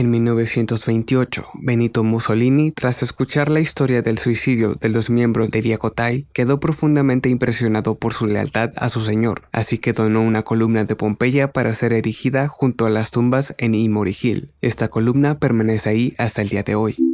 En 1928, Benito Mussolini, tras escuchar la historia del suicidio de los miembros de Viacotai, quedó profundamente impresionado por su lealtad a su señor, así que donó una columna de Pompeya para ser erigida junto a las tumbas en Imorigil. Esta columna permanece ahí hasta el día de hoy.